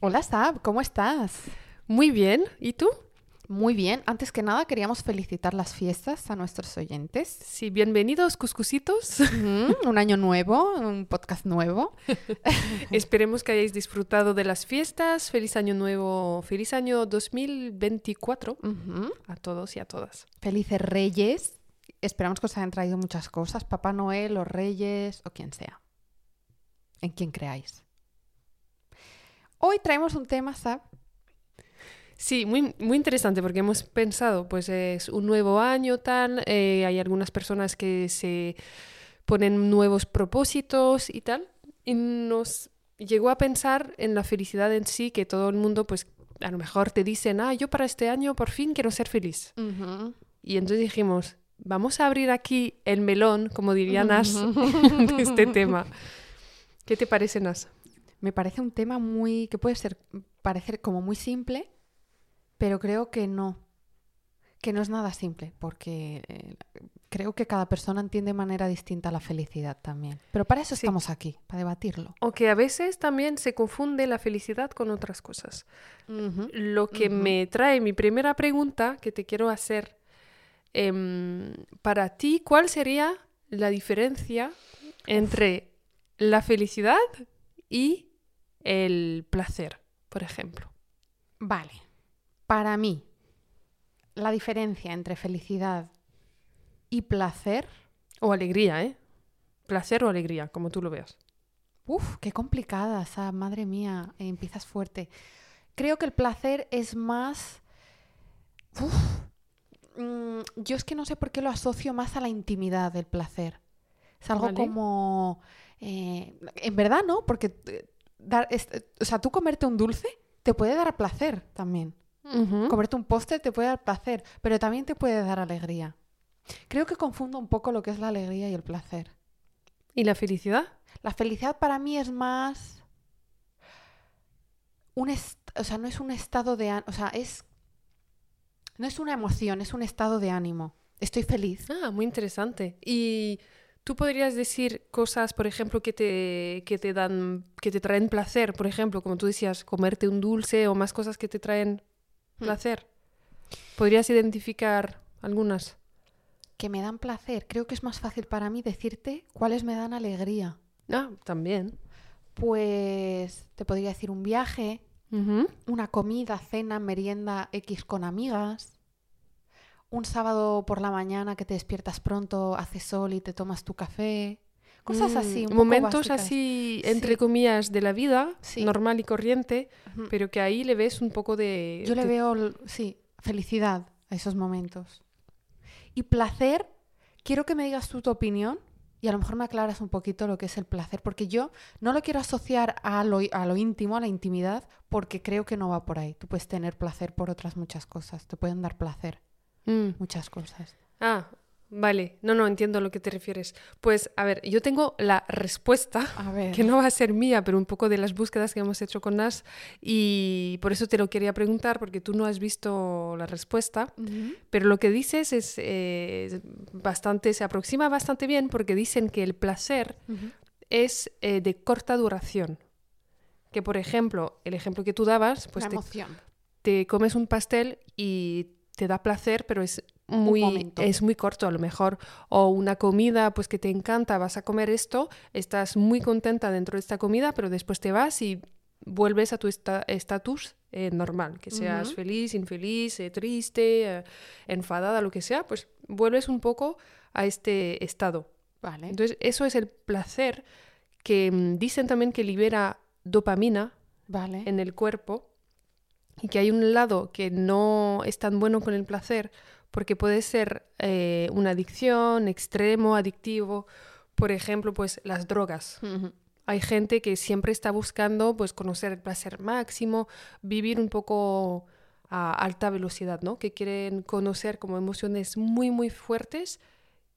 Hola Sab, ¿cómo estás? Muy bien. ¿Y tú? Muy bien. Antes que nada queríamos felicitar las fiestas a nuestros oyentes. Sí, bienvenidos, cuscusitos. Un año nuevo, un podcast nuevo. Esperemos que hayáis disfrutado de las fiestas. Feliz año nuevo, feliz año 2024 Ujú. a todos y a todas. Felices Reyes. Esperamos que os hayan traído muchas cosas, Papá Noel, los Reyes o quien sea. En quien creáis. Hoy traemos un tema, Sab. Sí, muy, muy interesante porque hemos pensado, pues es un nuevo año tal, eh, hay algunas personas que se ponen nuevos propósitos y tal, y nos llegó a pensar en la felicidad en sí, que todo el mundo, pues a lo mejor te dicen, ah, yo para este año por fin quiero ser feliz. Y entonces dijimos, vamos a abrir aquí el melón, como diría Nas, de este tema. ¿Qué te parece, Nas? Me parece un tema muy que puede ser parecer como muy simple, pero creo que no. Que no es nada simple, porque eh, creo que cada persona entiende de manera distinta la felicidad también. Pero para eso Sí. estamos aquí, para debatirlo. Aunque a veces también se confunde la felicidad con otras cosas. Lo que me trae mi primera pregunta que te quiero hacer, em, para ti, ¿cuál sería la diferencia entre la felicidad y el placer, por ejemplo? Vale. Para mí, la diferencia entre felicidad y placer, O alegría, ¿eh? Placer o alegría, como tú lo veas. Uf, qué complicada, esa madre mía, eh, empiezas fuerte. Creo que el placer es más... Uf, mm, yo es que no sé por qué lo asocio más a la intimidad del placer. Es algo Vale. como... eh, en verdad, ¿no? Porque eh, dar, es- o sea, tú comerte un dulce te puede dar placer también. Comerte un postre te puede dar placer, pero también te puede dar alegría. Creo que confundo un poco lo que es la alegría y el placer. ¿Y la felicidad? La felicidad para mí es más un o sea, no es un estado de, o sea, es no es una emoción, es un estado de ánimo. Estoy feliz. Ah, muy interesante. ¿Y tú podrías decir cosas, por ejemplo, que te, que te dan, que te traen placer? Por ejemplo, como tú decías, comerte un dulce o más cosas que te traen Hmm. placer. ¿Podrías identificar algunas? Que me dan placer. Creo que es más fácil para mí decirte cuáles me dan alegría. Ah, también. Pues te podría decir un viaje, una comida, cena, merienda X con amigas. Un sábado por la mañana que te despiertas pronto, hace sol y te tomas tu café. Cosas Mm, así. un Momentos así, entre Sí. comillas, de la vida, Sí. normal y corriente, pero que ahí le ves un poco de... Yo le veo, sí, felicidad a esos momentos. Y placer, quiero que me digas tú tu opinión y a lo mejor me aclaras un poquito lo que es el placer, porque yo no lo quiero asociar a lo, a lo íntimo, a la intimidad, porque creo que no va por ahí. Tú puedes tener placer por otras muchas cosas, te pueden dar placer Mm. muchas cosas. Ah, vale. No, no, entiendo a lo que te refieres. Pues, a ver, yo tengo la respuesta. A ver. que no va a ser mía, pero un poco de las búsquedas que hemos hecho con Nas y por eso te lo quería preguntar porque tú no has visto la respuesta, pero lo que dices es eh, bastante, se aproxima bastante bien porque dicen que el placer es eh, de corta duración. Que por ejemplo, el ejemplo que tú dabas, pues La te, emoción. te comes un pastel y te da placer, pero es muy, es muy corto a lo mejor. O una comida pues que te encanta, vas a comer esto, estás muy contenta dentro de esta comida, pero después te vas y vuelves a tu esta- estatus eh, normal, que seas feliz, infeliz, eh, triste, eh, enfadada, lo que sea, pues vuelves un poco a este estado. Vale. Entonces, eso es el placer que mm, dicen también que libera dopamina vale. en el cuerpo y que hay un lado que no es tan bueno con el placer porque puede ser eh, una adicción, extremo, adictivo. Por ejemplo, pues las drogas. Hay gente que siempre está buscando pues conocer el placer máximo, vivir un poco a alta velocidad, ¿no? Que quieren conocer como emociones muy muy fuertes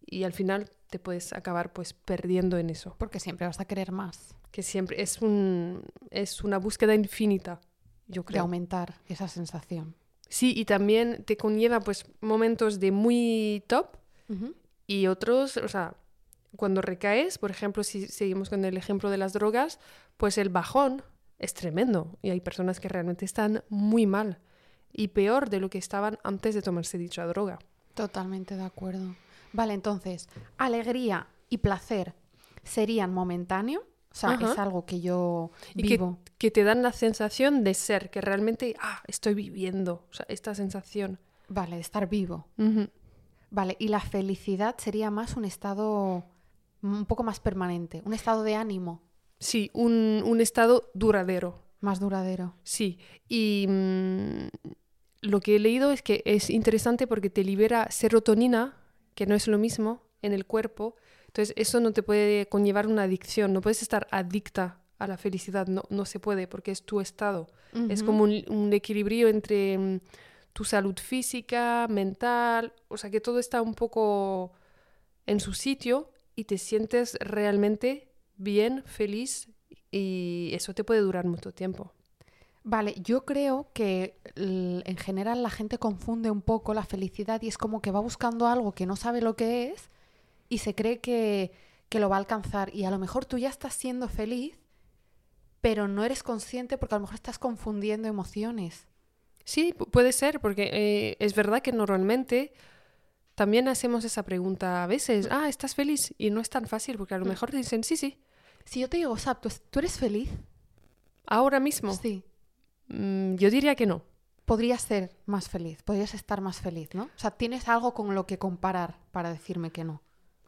y al final te puedes acabar pues perdiendo en eso, Porque siempre vas a querer más. que siempre es un es una búsqueda infinita, yo De creo. aumentar esa sensación. Sí, y también te conlleva pues momentos de muy top y otros, o sea, cuando recaes, por ejemplo, si seguimos con el ejemplo de las drogas, pues el bajón es tremendo. Y hay personas que realmente están muy mal y peor de lo que estaban antes de tomarse dicha droga. Totalmente de acuerdo. Vale, entonces, alegría y placer serían momentáneos. O sea, Ajá. es algo que yo Y que, vivo. que te dan la sensación de ser, que realmente, ah, estoy viviendo. O sea, esta sensación. Vale, de estar vivo. Vale, y la felicidad sería más un estado un poco más permanente, un estado de ánimo Sí, un, un estado duradero. más duradero. Sí, y mm, lo que he leído es que es interesante porque te libera serotonina, que no es lo mismo, en el cuerpo. Entonces, eso no te puede conllevar una adicción, no puedes estar adicta a la felicidad, no, no se puede porque es tu estado. Es como un, un equilibrio entre mm, tu salud física, mental, o sea que todo está un poco en su sitio y te sientes realmente bien, feliz y eso te puede durar mucho tiempo. Vale, yo creo que en general la gente confunde un poco la felicidad y es como que va buscando algo que no sabe lo que es y se cree que, que lo va a alcanzar. Y a lo mejor tú ya estás siendo feliz, pero no eres consciente porque a lo mejor estás confundiendo emociones. Sí, pu- puede ser, porque eh, es verdad que normalmente también hacemos esa pregunta a veces, ah, ¿estás feliz? Y no es tan fácil, porque a lo mejor te dicen, sí, sí, Si yo te digo, Sap, ¿tú, tú eres feliz? ahora mismo. Sí. Mm, yo diría que no. Podrías ser más feliz, podrías estar más feliz, ¿no? O sea, tienes algo con lo que comparar para decirme que no.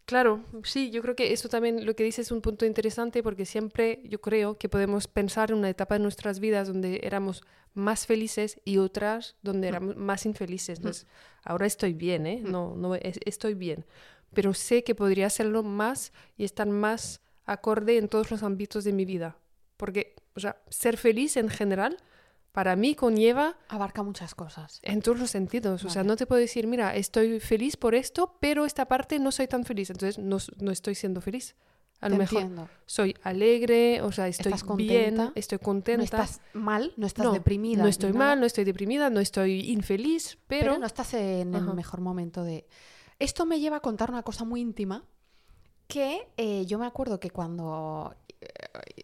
Claro, sí, yo creo que eso también lo que dices es un punto interesante porque siempre yo creo que podemos pensar en una etapa de nuestras vidas donde éramos más felices y otras donde éramos más infelices. Entonces, ahora estoy bien, ¿eh? No, no, es- estoy bien. Pero sé que podría hacerlo más y estar más acorde en todos los ámbitos de mi vida. Porque, o sea, ser feliz en general, para mí conlleva Abarca muchas cosas. en todos los sentidos. O sea, Vale. no te puedo decir, mira, estoy feliz por esto, pero esta parte no soy tan feliz. Entonces no, no estoy siendo feliz. A lo Te mejor entiendo. soy alegre, o sea, estoy ¿Estás bien, contenta? estoy No contenta. estás mal, no estás No, deprimida. No estoy mal, no estoy deprimida, no estoy infeliz, pero, pero, no estás en el Ajá. mejor momento de... Esto me lleva a contar una cosa muy íntima que eh, yo me acuerdo que cuando eh,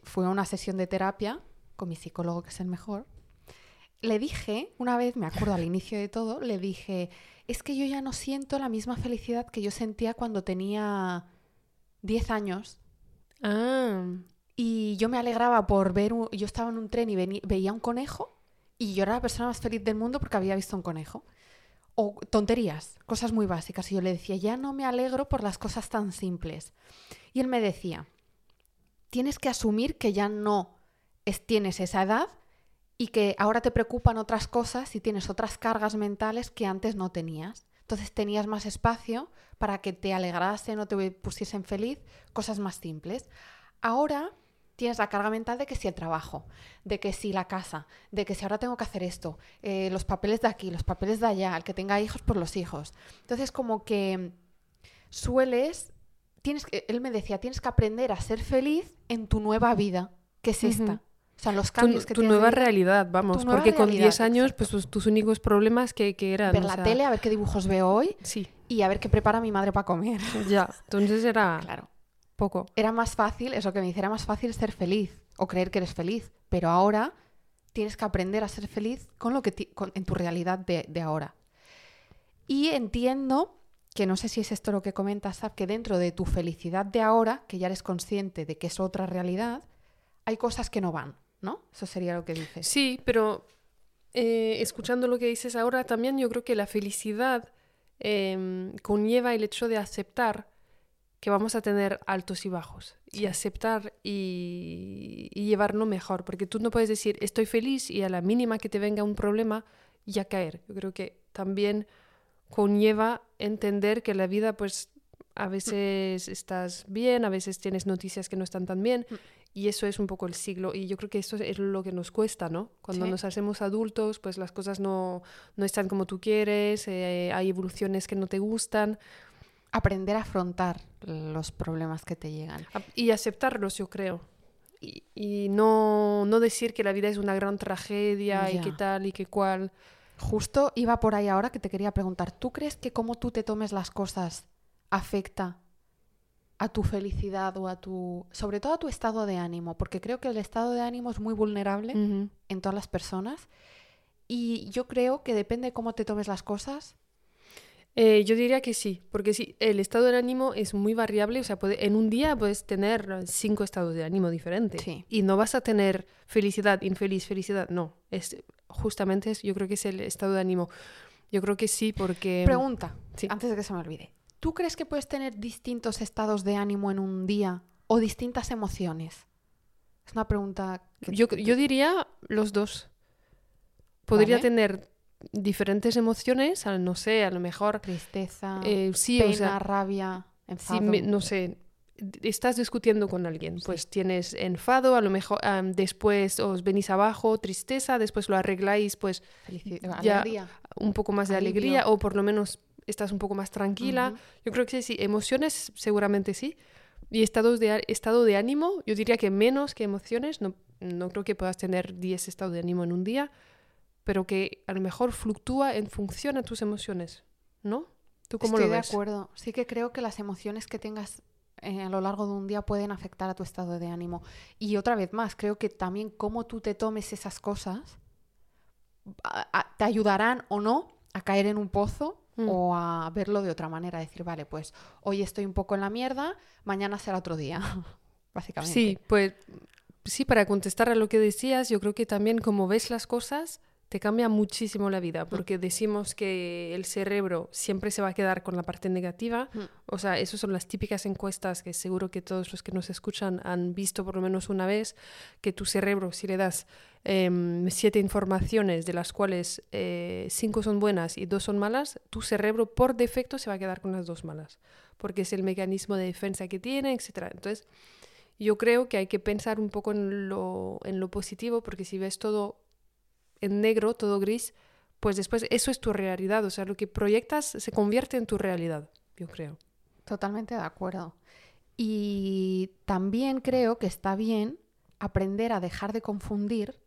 fui a una sesión de terapia con mi psicólogo, que es el mejor, le dije, una vez, me acuerdo al inicio de todo, le dije, es que yo ya no siento la misma felicidad que yo sentía cuando tenía 10 años Ah, Y yo me alegraba por ver, un- yo estaba en un tren y veía un conejo y yo era la persona más feliz del mundo porque había visto un conejo. O tonterías, cosas muy básicas. Y yo le decía, ya no me alegro por las cosas tan simples. Y él me decía, tienes que asumir que ya no es- tienes esa edad y que ahora te preocupan otras cosas y tienes otras cargas mentales que antes no tenías. Entonces tenías más espacio para que te alegrasen o te pusiesen feliz, cosas más simples. Ahora tienes la carga mental de que si el trabajo, de que si la casa, de que si ahora tengo que hacer esto, eh, los papeles de aquí, los papeles de allá, el que tenga hijos por los hijos. Entonces como que sueles, tienes, él me decía, tienes que aprender a ser feliz en tu nueva vida, que es esta. O sea, los tu, cambios que tu tienes de nueva realidad, vamos, Tu porque con realidad, 10 años, pues tus, tus únicos problemas que, que eran... ver o la sea, tele, a ver qué dibujos veo hoy Sí, y a ver qué prepara mi madre para comer. ya, entonces era Claro. poco. Era más fácil, eso que me dice, era más fácil ser feliz o creer que eres feliz. Pero ahora tienes que aprender a ser feliz con lo que ti- con- en tu realidad de, de ahora. Y entiendo que no sé si es esto lo que comentas, Sab, que dentro de tu felicidad de ahora, que ya eres consciente de que es otra realidad, hay cosas que no van, ¿no? Eso sería lo que dices. Sí, pero eh, escuchando lo que dices ahora, también yo creo que la felicidad em, conlleva el hecho de aceptar que vamos a tener altos y bajos y aceptar y, y llevarlo mejor, porque tú no puedes decir estoy feliz y a la mínima que te venga un problema ya caer. Yo creo que también conlleva entender que la vida pues a veces estás bien, a veces tienes noticias que no están tan bien Mm. Y eso es un poco el siglo y yo creo que esto es lo que nos cuesta, ¿no? Cuando Sí. nos hacemos adultos pues las cosas no, no están como tú quieres, eh, hay evoluciones que no te gustan Aprender a afrontar los problemas que te llegan. y aceptarlos yo creo. Y, y no, no decir que la vida es una gran tragedia y que tal y que cual. Justo iba por ahí ahora que te quería preguntar, ¿tú crees que cómo tú te tomes las cosas afecta a tu felicidad o a tu, sobre todo a tu estado de ánimo, porque creo que el estado de ánimo es muy vulnerable en todas las personas y yo creo que depende de cómo te tomes las cosas. Eh, yo diría que sí, porque sí, el estado de ánimo es muy variable, o sea, puede- en un día puedes tener cinco estados de ánimo diferentes Sí. y no vas a tener felicidad, infeliz, felicidad, no, es justamente es, yo creo que es el estado de ánimo. Yo creo que sí, porque Pregunta, sí. antes de que se me olvide. ¿Tú crees que puedes tener distintos estados de ánimo en un día o distintas emociones? Es una pregunta que yo, yo diría los dos. Podría Vale. tener diferentes emociones, no sé, a lo mejor, tristeza, eh, sí, pena, o sea, rabia, enfado. me- no sé, estás discutiendo con alguien, pues tienes enfado, a lo mejor después os venís abajo, tristeza, después lo arregláis, pues ya- alegría. un poco más de Alivio. alegría o por lo menos estás un poco más tranquila. Ujú. Yo creo que sí, emociones seguramente sí. Y estados de, estado de ánimo, yo diría que menos que emociones, no, no creo que puedas tener 10 estados de ánimo en un día, pero que a lo mejor fluctúa en función a tus emociones, ¿no? ¿Tú cómo Estoy lo de ves? acuerdo. Sí que creo que las emociones que tengas eh, a lo largo de un día pueden afectar a tu estado de ánimo. Y otra vez más, creo que también cómo tú te tomes esas cosas a- a- te ayudarán o no a caer en un pozo Mm. o a verlo de otra manera. Decir, vale, pues hoy estoy un poco en la mierda, mañana será otro día. Básicamente. Sí, pues sí, para contestar a lo que decías, yo creo que también como ves las cosas, te cambia muchísimo la vida, porque decimos que el cerebro siempre se va a quedar con la parte negativa. Mm. O sea, esas son las típicas encuestas que seguro que todos los que nos escuchan han visto por lo menos una vez, que tu cerebro, si le das em, siete informaciones, de las cuales eh, cinco son buenas y dos son malas, tu cerebro por defecto se va a quedar con las dos malas, porque es el mecanismo de defensa que tiene, etc. Entonces, yo creo que hay que pensar un poco en lo, en lo positivo, porque si ves todo en negro, todo gris, pues después eso es tu realidad. O sea, lo que proyectas se convierte en tu realidad, yo creo. Totalmente de acuerdo. Y también creo que está bien aprender a dejar de confundir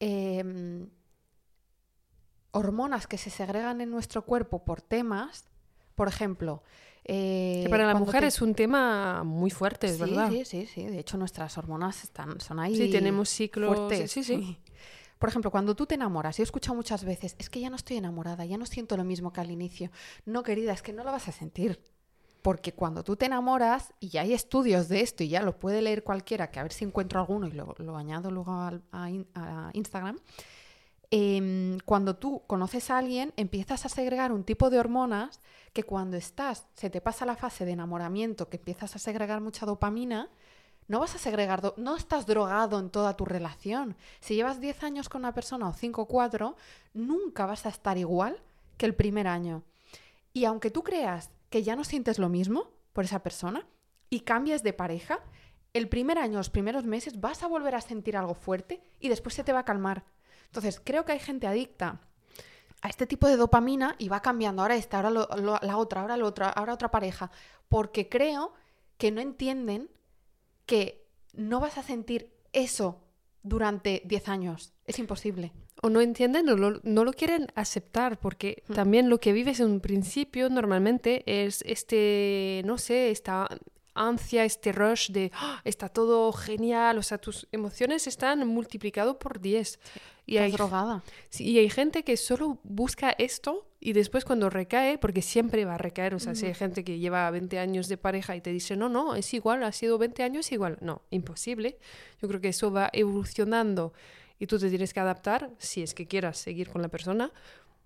em, hormonas que se segregan en nuestro cuerpo por temas. Por ejemplo, eh, que para la mujer te- es un tema muy fuerte, es sí, verdad. Sí, sí, sí. De hecho, nuestras hormonas están, son ahí. Sí, tenemos ciclos. fuertes. Sí, sí. Por ejemplo, cuando tú te enamoras, yo he escuchado muchas veces, es que ya no estoy enamorada, ya no siento lo mismo que al inicio. No, querida, es que no lo vas a sentir. Porque cuando tú te enamoras, y ya hay estudios de esto, y ya lo puede leer cualquiera, que a ver si encuentro alguno y lo, añado luego a, in- a Instagram, em, cuando tú conoces a alguien, empiezas a segregar un tipo de hormonas que cuando estás, se te pasa la fase de enamoramiento, que empiezas a segregar mucha dopamina, no vas a segregar, no estás drogado en toda tu relación. Si llevas 10 años con una persona o 5 o 4, nunca vas a estar igual que el primer año. Y aunque tú creas que ya no sientes lo mismo por esa persona y cambies de pareja, el primer año, los primeros meses, vas a volver a sentir algo fuerte y después se te va a calmar. Entonces, creo que hay gente adicta a este tipo de dopamina y va cambiando ahora esta, ahora la otra, ahora la otra, ahora otra pareja, porque creo que no entienden que no vas a sentir eso durante 10 años. Es imposible. O no entienden o lo- no lo quieren aceptar, porque Mm. también lo que vives en un principio normalmente es este, no sé, esta ansia, este rush de "Ah, está todo genial, o sea, tus emociones están multiplicado por 10. Y hay, drogada. sí, y hay gente que solo busca esto y después cuando recae, porque siempre va a recaer, o sea, si hay gente que lleva 20 años de pareja y te dice, no, no, es igual, ha sido 20 años igual, no, imposible. Yo creo que eso va evolucionando y tú te tienes que adaptar si es que quieras seguir con la persona.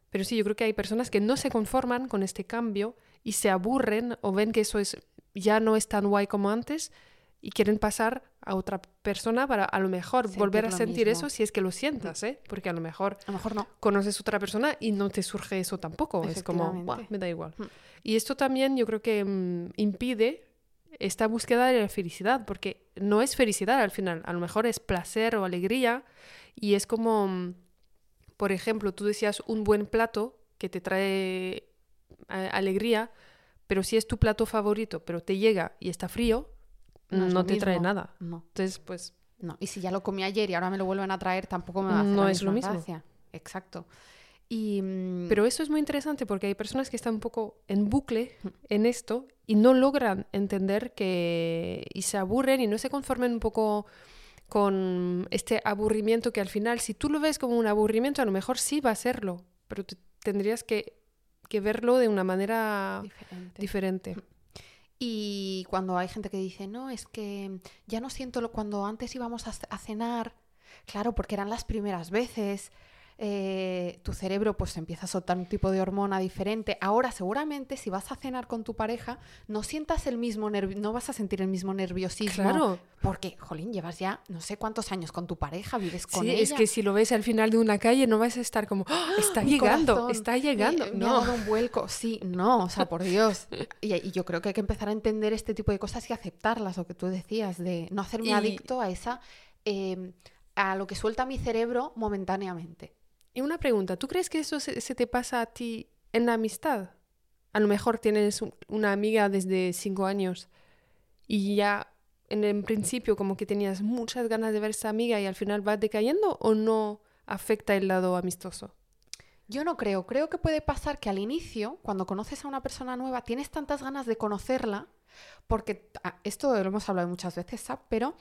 Pero sí, yo creo que hay personas que no se conforman con este cambio y se aburren o ven que eso es ya no es tan guay como antes y quieren pasar a otra persona para a lo mejor Sentir volver a sentir mismo. eso si es que lo sientas, ¿eh? Porque a lo mejor A lo mejor no. conoces otra persona y no te surge eso tampoco. Es como, Efectivamente. "Buah, me da igual. Mm. Y esto también yo creo que mm, impide esta búsqueda de la felicidad, porque no es felicidad al final, a lo mejor es placer o alegría y es como, mm, por ejemplo, tú decías un buen plato que te trae eh, alegría, pero si es tu plato favorito, pero te llega y está frío, No te trae nada. No, Entonces, pues no. Y si ya lo comí ayer y ahora me lo vuelven a traer, tampoco me va a hacer No la es lo mismo. gracia. Exacto. Y, mm, Pero eso es muy interesante porque hay personas que están un poco en bucle en esto y no logran entender que y se aburren y no se conformen un poco con este aburrimiento que al final, si tú lo ves como un aburrimiento, a lo mejor sí va a serlo, pero te- tendrías que, que verlo de una manera diferente. diferente. Y cuando hay gente que dice, no, es que ya no siento lo cuando antes íbamos a cenar, claro, porque eran las primeras veces, eh, tu cerebro pues empieza a soltar un tipo de hormona diferente. Ahora seguramente si vas a cenar con tu pareja, no sientas el mismo no vas a sentir el mismo nerviosismo. Claro. Porque, jolín, llevas ya no sé cuántos años con tu pareja, vives con Sí, ella. es que si lo ves al final de una calle no vas a estar como, "Ah, está Mi llegando, corazón, está llegando. Me, me ha no. dado un vuelco. Sí, no, o sea, por Dios. Y, y yo creo que hay que empezar a entender este tipo de cosas y aceptarlas, lo que tú decías, de no hacerme Y- adicto a esa, eh, a lo que suelta mi cerebro momentáneamente. Una pregunta, ¿tú crees que eso se, te pasa a ti en la amistad? A lo mejor tienes un- una amiga desde cinco años y ya en el principio como que tenías muchas ganas de ver esa amiga y al final va decayendo o no afecta el lado amistoso? Yo no creo, creo que puede pasar que al inicio, cuando conoces a una persona nueva, tienes tantas ganas de conocerla, porque ah, esto lo hemos hablado muchas veces, ¿sabes? Pero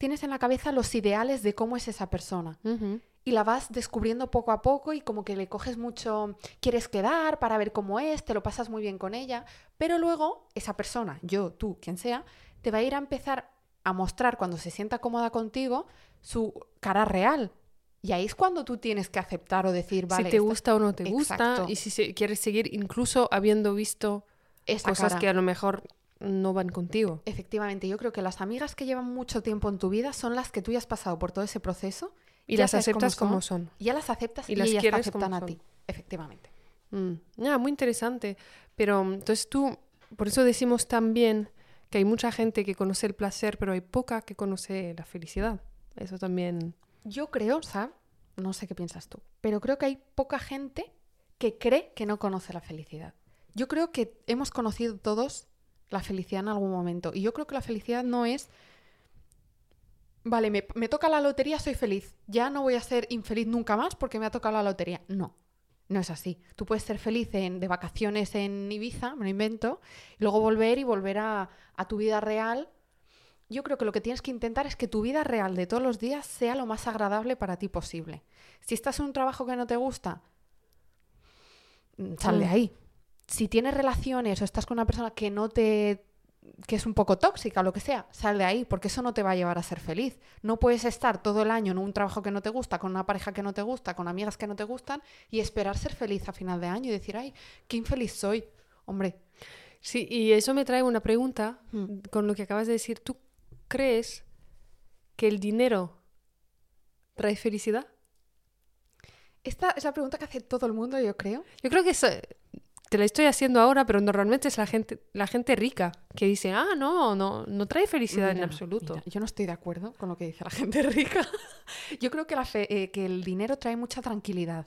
tienes en la cabeza los ideales de cómo es esa persona. Y la vas descubriendo poco a poco y como que le coges mucho, quieres quedar para ver cómo es, te lo pasas muy bien con ella, pero luego esa persona, yo, tú, quien sea, te va a ir a empezar a mostrar cuando se sienta cómoda contigo su cara real. Y ahí es cuando tú tienes que aceptar o decir, vale, si te esta- gusta o no te Exacto. gusta y si se- quieres seguir incluso habiendo visto esa cosas cara. que a lo mejor no van contigo. Efectivamente, yo creo que las amigas que llevan mucho tiempo en tu vida son las que tú ya has pasado por todo ese proceso Y las aceptas como son. ya las aceptas Y y, las ellas te como aceptan a ti. Efectivamente. Mm, ah, muy interesante. Pero mm, entonces tú, por eso decimos también que hay mucha gente que conoce el placer, pero hay poca que conoce la felicidad. Eso también. Yo creo, ¿sabes? No sé qué piensas tú, pero creo que hay poca gente que cree que no conoce la felicidad. Yo creo que hemos conocido todos la felicidad en algún momento. Y yo creo que la felicidad no es, vale, me, me toca la lotería, soy feliz. Ya no voy a ser infeliz nunca más porque me ha tocado la lotería. No, no es así. Tú puedes ser feliz en, de vacaciones en Ibiza, me lo invento, y luego volver y volver a, a tu vida real yo creo que lo que tienes que intentar es que tu vida real de todos los días sea lo más agradable para ti posible. Si estás en un trabajo que no te gusta, mm, sal de Mm. ahí. Si tienes relaciones o estás con una persona que no te que es un poco tóxica o lo que sea, sal de ahí, porque eso no te va a llevar a ser feliz. No puedes estar todo el año en un trabajo que no te gusta, con una pareja que no te gusta, con amigas que no te gustan y esperar ser feliz a final de año y decir, ay, qué infeliz soy. Hombre, Sí, y eso me trae una pregunta Mm. con lo que acabas de decir. ¿Tú crees que el dinero trae felicidad? esta es la pregunta que hace todo el mundo, yo creo. Yo creo que eso- te la estoy haciendo ahora, pero normalmente es la gente, la gente rica que dice, ah, no, no, no trae felicidad en absoluto. mira, yo no estoy de acuerdo con lo que dice la gente rica. Yo creo que, la fe- eh, que el dinero trae mucha tranquilidad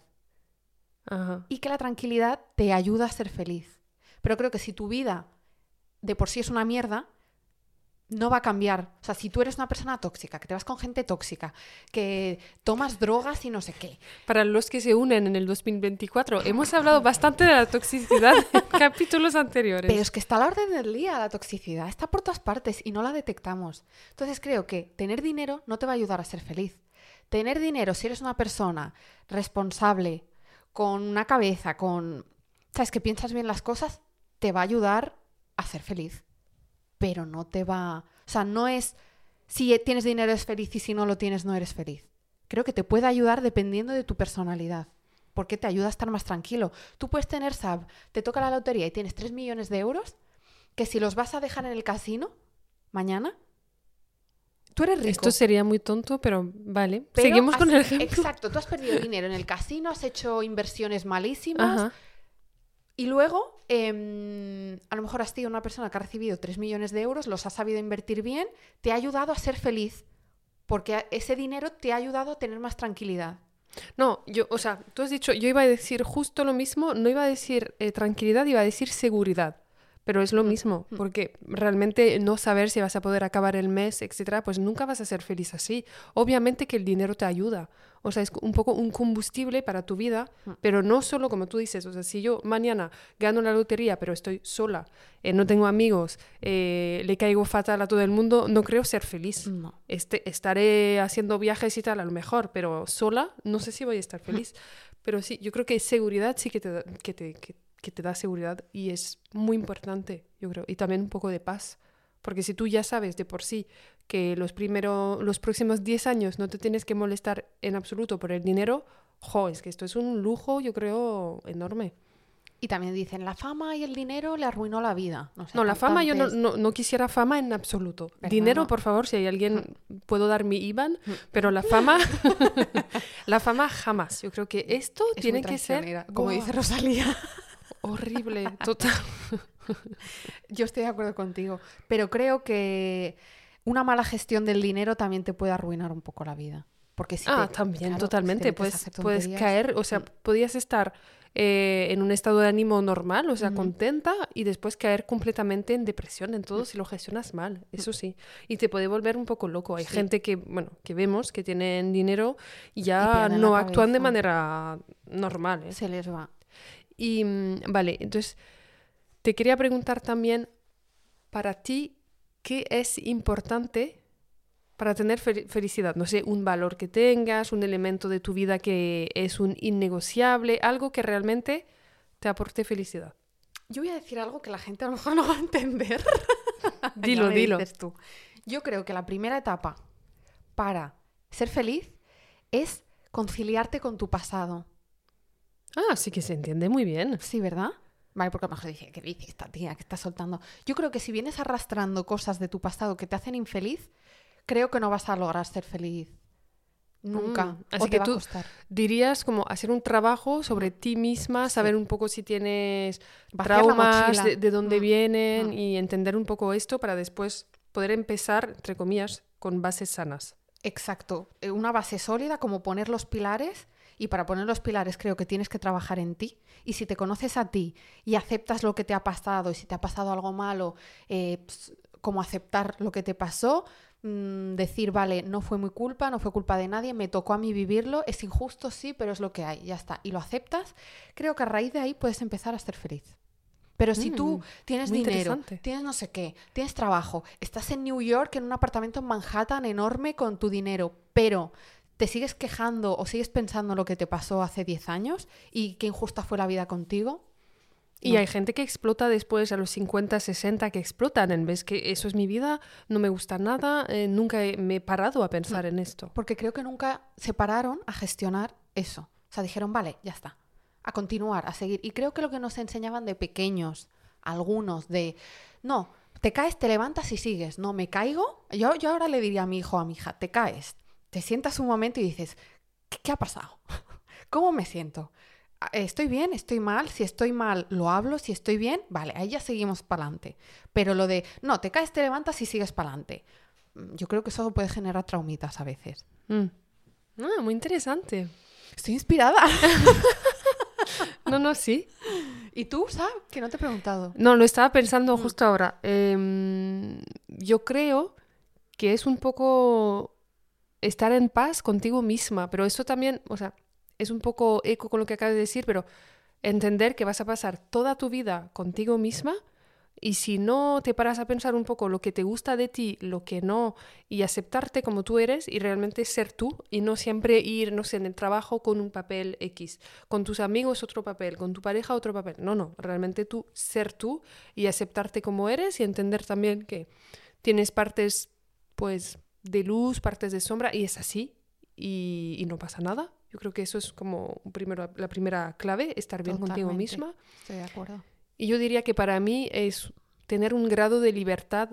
Ajá. y que la tranquilidad te ayuda a ser feliz. Pero creo que si tu vida de por sí es una mierda, no va a cambiar. O sea, si tú eres una persona tóxica, que te vas con gente tóxica, que tomas drogas y no sé qué, Para los que se unen en el 2024, hemos hablado bastante de la toxicidad en capítulos anteriores. Pero es que está a la orden del día la toxicidad, está por todas partes y no la detectamos. Entonces creo que tener dinero no te va a ayudar a ser feliz. Tener dinero, si eres una persona responsable, con una cabeza, con... ¿Sabes? Que piensas bien las cosas, te va a ayudar a ser feliz. Pero no te va... O sea, no es... Si tienes dinero es feliz y si no lo tienes no eres feliz. Creo que te puede ayudar dependiendo de tu personalidad porque te ayuda a estar más tranquilo. Tú puedes tener SAB, te toca la lotería y tienes 3 millones de euros, que si los vas a dejar en el casino mañana, tú eres rico. Esto sería muy tonto, pero vale. pero Seguimos con el ejemplo. Exacto, tú has perdido dinero en el casino, has hecho inversiones malísimas Ajá. y luego em, a lo mejor has sido una persona que ha recibido 3 millones de euros, los has sabido invertir bien, te ha ayudado a ser feliz, porque ese dinero te ha ayudado a tener más tranquilidad. No, yo, o sea, tú has dicho, yo iba a decir justo lo mismo, no iba a decir eh, tranquilidad, iba a decir seguridad. Pero es lo Mm, mismo, mm. porque realmente no saber si vas a poder acabar el mes, etcétera, pues nunca vas a ser feliz así. Obviamente que el dinero te ayuda, o sea, es un poco un combustible para tu vida, Mm. pero no solo como tú dices, o sea, si yo mañana gano la lotería, pero estoy sola, eh, no tengo amigos, eh, le caigo fatal a todo el mundo, no creo ser feliz. No. Este, estaré haciendo viajes y tal, a lo mejor, pero sola no sé si voy a estar feliz. Pero sí, yo creo que seguridad sí que te, da, que te, que, que te da seguridad y es muy importante, yo creo. Y también un poco de paz. Porque si tú ya sabes de por sí que los, primero, los próximos 10 años no te tienes que molestar en absoluto por el dinero, jo, es que esto es un lujo, yo creo, enorme. Y también dicen, la fama y el dinero le arruinó la vida. No, sé, No, la fama yo no, no, no quisiera fama en absoluto. Dinero, por favor, si hay alguien, puedo dar mi IBAN, Mm. pero la fama, la fama jamás. Yo creo que esto Es tiene que ser como dice Rosalía. horrible, total. Yo estoy de acuerdo contigo, pero creo que una mala gestión del dinero también te puede arruinar un poco la vida. Porque si ah, te- también, claro, si te totalmente. a Puedes, puedes caer, o sea, podías estar eh, en un estado de ánimo normal, o sea, contenta, y después caer completamente en depresión en todo si lo gestionas mal, eso sí. Y te puede volver un poco loco. Hay Sí. gente que, bueno, que vemos que tienen dinero y ya no actúan de manera normal. ¿eh? se les va. Y mm, vale, entonces te quería preguntar también, para ti, ¿qué es importante para tener fel- felicidad? No sé, un valor que tengas, un elemento de tu vida que es un innegociable, algo que realmente te aporte felicidad. Yo voy a decir algo que la gente a lo mejor no va a entender. Dilo, dilo. dices tú. Yo creo que la primera etapa para ser feliz es conciliarte con tu pasado. Ah, sí que se entiende muy bien. Sí, ¿verdad? Vale, porque a lo mejor dice, ¿qué dice esta tía que está soltando? Yo creo que si vienes arrastrando cosas de tu pasado que te hacen infeliz, creo que no vas a lograr ser feliz. Nunca. Mm, o así te que va tú- a costar. Dirías como hacer un trabajo sobre ti misma, saber un poco si tienes Vaciar traumas, de dónde Mm, vienen mm. y entender un poco esto para después poder empezar, entre comillas, con bases sanas. Exacto. Eh, Una base sólida, como poner los pilares. Y para poner los pilares creo que tienes que trabajar en ti. Y si te conoces a ti y aceptas lo que te ha pasado, y si te ha pasado algo malo, eh, ps, como aceptar lo que te pasó, mm, decir, vale, no fue mi culpa, no fue culpa de nadie, me tocó a mí vivirlo, es injusto, sí, pero es lo que hay, ya está. Y lo aceptas, creo que a raíz de ahí puedes empezar a ser feliz. Pero si tú Mm, tienes dinero, tienes no sé qué, tienes trabajo, estás en New York en un apartamento en Manhattan enorme con tu dinero, pero te sigues quejando o sigues pensando lo que te pasó hace 10 años y qué injusta fue la vida contigo. Y No. hay gente que explota después a los 50, 60, que explotan en vez que eso es mi vida, no me gusta nada, eh, nunca he- me he parado a pensar en esto. Porque creo que nunca se pararon a gestionar eso. O sea, dijeron, vale, ya está. A continuar, a seguir. Y creo que lo que nos enseñaban de pequeños, algunos, de, no, te caes, te levantas y sigues. No, me caigo. Yo, yo ahora le diría a mi hijo o a mi hija, te caes, te sientas un momento y dices, ¿qué, qué ha pasado? ¿Cómo me siento? Ah, ¿Estoy bien? ¿Estoy mal? Si estoy mal, lo hablo. Si estoy bien, vale, ahí ya seguimos para adelante. Pero lo de, no, te caes, te levantas y sigues para adelante. Yo creo que eso puede generar traumitas a veces. Mm. Ah, muy interesante. Estoy inspirada. No, no, sí. ¿Y tú, sabes? Que no te he preguntado. No, lo estaba pensando Mm. justo ahora. Em, yo creo que es un poco estar en paz contigo misma, pero eso también, o sea, es un poco eco con lo que acabas de decir, pero entender que vas a pasar toda tu vida contigo misma y si no te paras a pensar un poco lo que te gusta de ti, lo que no, y aceptarte como tú eres y realmente ser tú y no siempre ir, no sé, en el trabajo con un papel X, con tus amigos otro papel, con tu pareja otro papel. No, no, realmente tú ser tú y aceptarte como eres y entender también que tienes partes, pues, de luz, partes de sombra y es así y, y no pasa nada. Yo creo que eso es como primero, la primera clave, estar bien contigo misma. Estoy de acuerdo. Y yo diría que para mí es tener un grado de libertad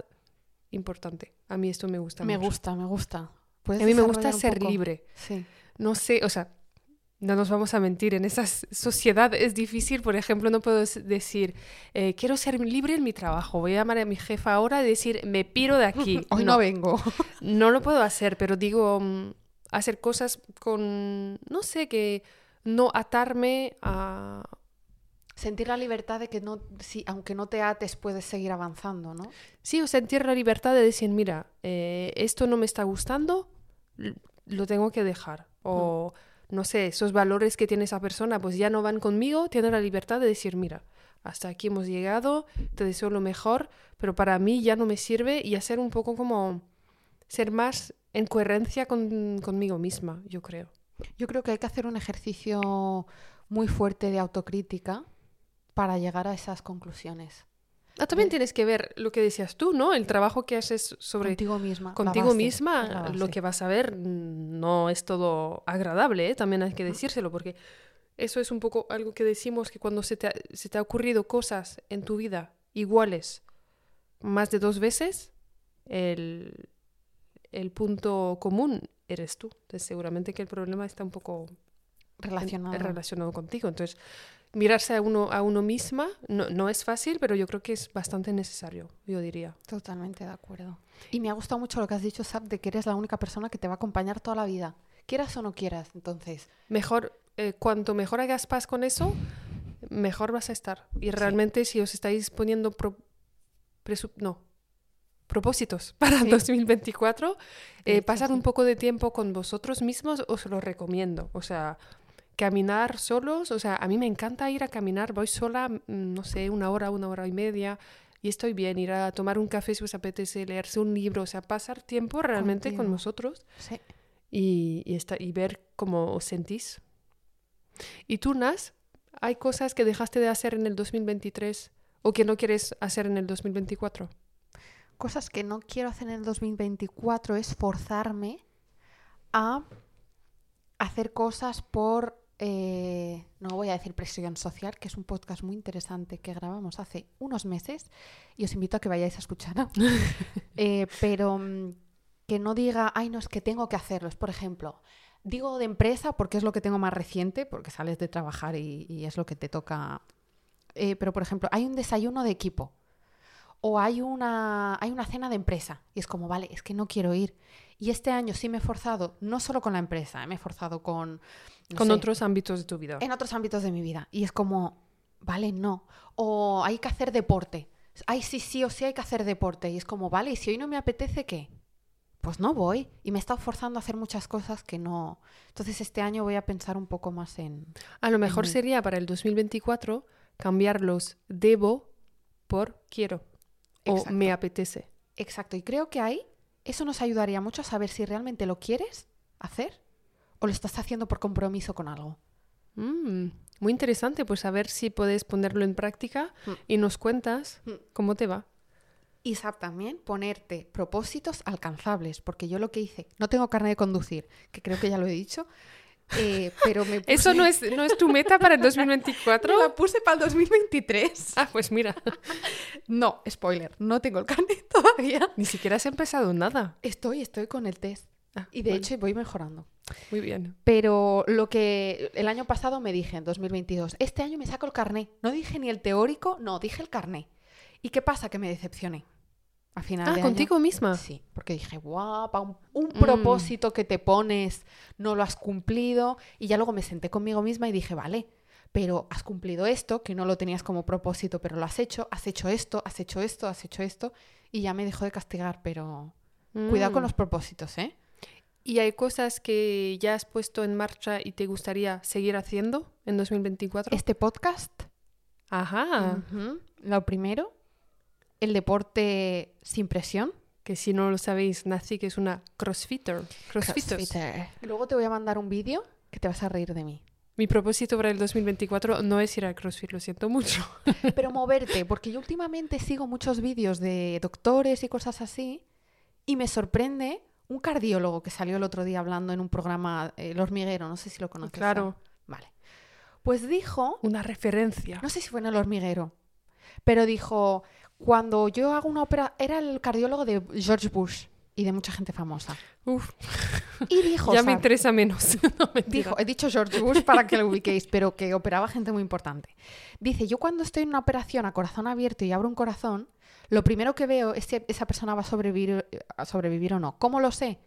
importante. A mí esto me gusta Me mucho. gusta, me gusta. ¿Puedes A mí me gusta ser libre. Sí. No sé, o sea, no nos vamos a mentir, en esa sociedad es difícil, por ejemplo, no puedo decir, eh, quiero ser libre en mi trabajo, voy a llamar a mi jefa ahora y decir, me piro de aquí. Hoy no, vengo. No lo puedo hacer, pero digo, mm, hacer cosas con, no sé, que no atarme a, Sentir la libertad de que no, si, aunque no te ates, puedes seguir avanzando, ¿no? Sí, o sentir la libertad de decir, mira, eh, esto no me está gustando, lo tengo que dejar. O, no sé, esos valores que tiene esa persona, pues ya no van conmigo, tiene la libertad de decir, mira, hasta aquí hemos llegado, te deseo lo mejor, pero para mí ya no me sirve y hacer un poco como ser más en coherencia con, conmigo misma, yo creo. Yo creo que hay que hacer un ejercicio muy fuerte de autocrítica para llegar a esas conclusiones. Ah, también tienes que ver lo que decías tú, ¿no? El trabajo que haces sobre Contigo misma. contigo base, misma, lo que vas a ver mm, no es todo agradable, ¿eh? también hay que decírselo, porque eso es un poco algo que decimos que cuando se te ha, se te ha ocurrido cosas en tu vida iguales más de dos veces, el, el punto común eres tú. Entonces, seguramente que el problema está un poco en- Relacionado. relacionado contigo. Entonces, mirarse a uno, a uno misma no, no es fácil, pero yo creo que es bastante necesario, yo diría. Totalmente de acuerdo. Y me ha gustado mucho lo que has dicho, Sab, de que eres la única persona que te va a acompañar toda la vida. Quieras o no quieras, entonces. mejor, eh, cuanto mejor hagas paz con eso, mejor vas a estar. Y realmente si os estáis poniendo pro- no, propósitos para Sí. 2024, De eh, pasar un poco de tiempo con vosotros mismos, os lo recomiendo. O sea, caminar solos, o sea, a mí me encanta ir a caminar, voy sola, mm, no sé, una hora, una hora y media. Y estoy bien, ir a tomar un café si os apetece, leerse un libro, o sea, pasar tiempo realmente con Contigo. vosotros Sí. y, y, esta- y ver cómo os sentís. ¿Y tú, Nas? ¿Hay cosas que dejaste de hacer en el 2023 o que no quieres hacer en el 2024? Cosas que no quiero hacer en el 2024 es forzarme a hacer cosas por, eh, no voy a decir presión social, que es un podcast muy interesante que grabamos hace unos meses y os invito a que vayáis a escucharlo. Eh, pero mm, que no diga, ay, no, es que tengo que hacerlos. Por ejemplo, digo de empresa porque es lo que tengo más reciente, porque sales de trabajar y, y es lo que te toca. Eh, pero, por ejemplo, hay un desayuno de equipo o hay una, hay una cena de empresa y es como, vale, es que no quiero ir. Y este año sí me he forzado, no solo con la empresa, me he forzado con... no Con sé, otros ámbitos de tu vida. en otros ámbitos de mi vida. Y es como, vale, no. O hay que hacer deporte. Ay, sí, sí o sí hay que hacer deporte. Y es como, vale, y si hoy no me apetece, ¿qué? Pues no voy. Y me he estado forzando a hacer muchas cosas que no. Entonces este año voy a pensar un poco más en. A lo mejor sería para el 2024 cambiar los debo por quiero o Exacto. me apetece. Exacto. Y creo que ahí eso nos ayudaría mucho a saber si realmente lo quieres hacer o lo estás haciendo por compromiso con algo. Mm, muy interesante, pues a ver si puedes ponerlo en práctica Mm. y nos cuentas Mm. cómo te va. Y Sab, también ponerte propósitos alcanzables, porque yo lo que hice, no tengo carne de conducir, que creo que ya lo he dicho, eh, pero me puse, ¿Eso no es, no es tu meta para el 2024? me la puse para el 2023. Ah, pues mira, No, spoiler, no tengo el carnet todavía. ni siquiera has empezado nada. Estoy, estoy con el test. Ah, Y de bueno, hecho voy mejorando. muy bien. Pero lo que el año pasado me dije, en 2022, este año me saco el carné. No dije ni el teórico, no, dije el carné. ¿Y qué pasa? Que me decepcioné. Final Ah, de año- contigo misma. Sí, porque dije, guapa, un, un Mm. propósito que te pones, no lo has cumplido. Y ya luego me senté conmigo misma y dije, vale, pero has cumplido esto, que no lo tenías como propósito, pero lo has hecho, has hecho esto, has hecho esto, has hecho esto. Y ya me dejó de castigar, pero cuidado con Mm. los propósitos, ¿eh? ¿Y hay cosas que ya has puesto en marcha y te gustaría seguir haciendo en 2024? Este podcast, Ajá, lo primero, el deporte sin presión. que si no lo sabéis, Nazi que es una crossfitter. Crossfitter. Y Luego te voy a mandar un vídeo que te vas a reír de mí. Mi propósito para el 2024 no es ir al CrossFit, lo siento mucho. Pero moverte, porque yo últimamente sigo muchos vídeos de doctores y cosas así y me sorprende un cardiólogo que salió el otro día hablando en un programa, eh, El Hormiguero, no sé si lo conoces. Claro. Vale. Pues dijo, una referencia. no sé si fue en El Hormiguero, pero dijo, cuando yo hago una ópera, era el cardiólogo de George Bush y de mucha gente famosa. Uf, Y dijo, ya me interesa menos. No. Dijo, he dicho George Bush para que lo ubiquéis, pero que operaba gente muy importante. Dice, yo cuando estoy en una operación a corazón abierto y abro un corazón, lo primero que veo es si esa persona va a sobrevivir, a sobrevivir o no. ¿Cómo lo sé?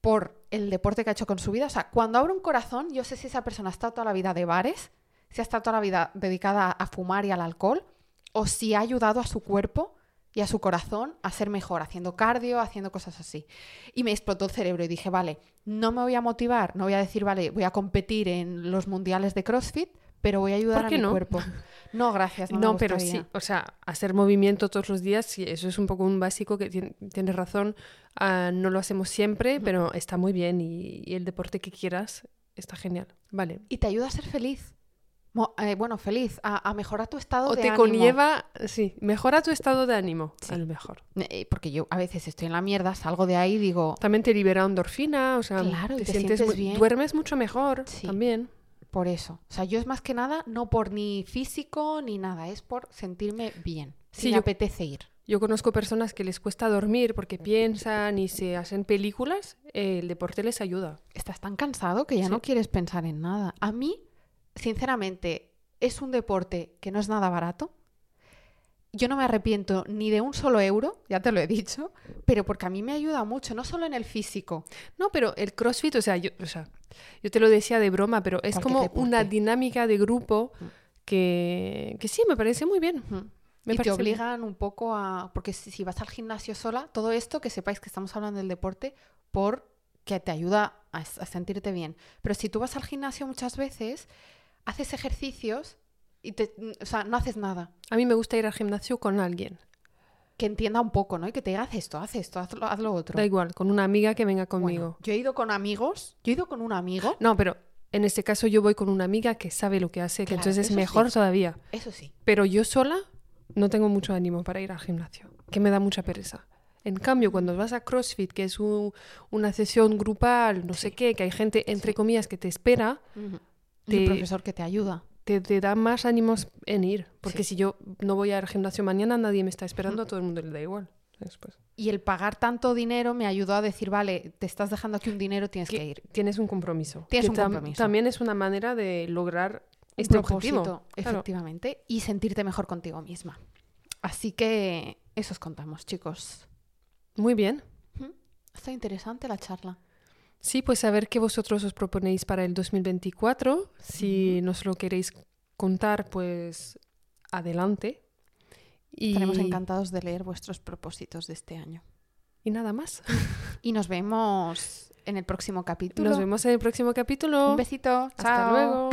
Por el deporte que ha hecho con su vida. O sea, cuando abro un corazón, yo sé si esa persona ha estado toda la vida de bares, si ha estado toda la vida dedicada a fumar y al alcohol o si ha ayudado a su cuerpo y a su corazón a ser mejor, haciendo cardio, haciendo cosas así. Y me explotó el cerebro y dije, vale, no me voy a motivar, no voy a decir, vale, voy a competir en los mundiales de CrossFit, pero voy a ayudar ¿Por a mi no? cuerpo. No, gracias. No, me No, pero sí, o sea, hacer movimiento todos los días, sí, eso es un poco un básico que tien- tienes razón, ah, no lo hacemos siempre, pero está muy bien y, y el deporte que quieras está genial. Vale. Y te ayuda a ser feliz. Eh, bueno, feliz, a, a mejorar tu estado O de te ánimo. conlleva, sí, mejora tu estado de ánimo, Sí. a lo mejor. Eh, porque yo a veces estoy en la mierda, salgo de ahí y digo, También te libera endorfina, o sea, Claro, te, te sientes bien. duermes mucho mejor Sí. también. por eso. O sea, yo es más que nada no por ni físico ni nada, es por sentirme bien. Si Sí, me yo- apetece ir. Yo conozco personas que les cuesta dormir porque piensan y se hacen películas, eh, el deporte les ayuda. Estás tan cansado que ya no quieres pensar en nada. A mí, sinceramente, es un deporte que no es nada barato. Yo no me arrepiento ni de un solo euro, ya te lo he dicho, pero porque a mí me ayuda mucho, no solo en el físico. No, pero el CrossFit, o sea, yo, o sea, yo te lo decía de broma, pero es como deporte. una dinámica de grupo Mm. que, que sí, me parece muy bien. Me y te bien. obligan un poco a... Porque si, si vas al gimnasio sola, todo esto, que sepáis que estamos hablando del deporte por que te ayuda a, a sentirte bien. Pero si tú vas al gimnasio muchas veces, haces ejercicios y te, o sea, no haces nada. A mí me gusta ir al gimnasio con alguien. Que entienda un poco, ¿no? Y que te diga, haz esto, haz esto, haz lo, haz lo otro. Da igual, con una amiga que venga Bueno, conmigo. yo he ido con amigos, yo he ido con un amigo, No, pero en este caso yo voy con una amiga que sabe lo que hace, que entonces es mejor sí. todavía. eso sí. Pero yo sola no tengo mucho ánimo para ir al gimnasio, que me da mucha pereza. En cambio, cuando vas a CrossFit, que es un- una sesión grupal, no sé qué, que hay gente, entre Sí. comillas, que te espera, Te- un profesor que te ayuda. te, te da más ánimos en ir. Porque Sí. si yo no voy al gimnasio mañana, nadie me está esperando, a todo el mundo le da igual. Después. Y el pagar tanto dinero me ayudó a decir, vale, te estás dejando aquí un dinero, tienes Que que ir. Tienes un compromiso. Tienes que un tam- compromiso. También es una manera de lograr este propósito, objetivo. Claro. efectivamente, y sentirte mejor contigo misma. Así que eso os contamos, chicos. Muy bien. Está interesante la charla. Sí, pues a ver qué vosotros os proponéis para el 2024. Si uh -huh. nos lo queréis contar, pues adelante. Y... Estaremos encantados de leer vuestros propósitos de este año. Y nada más. y nos vemos en el próximo capítulo. Nos vemos en el próximo capítulo. Un besito. Hasta luego.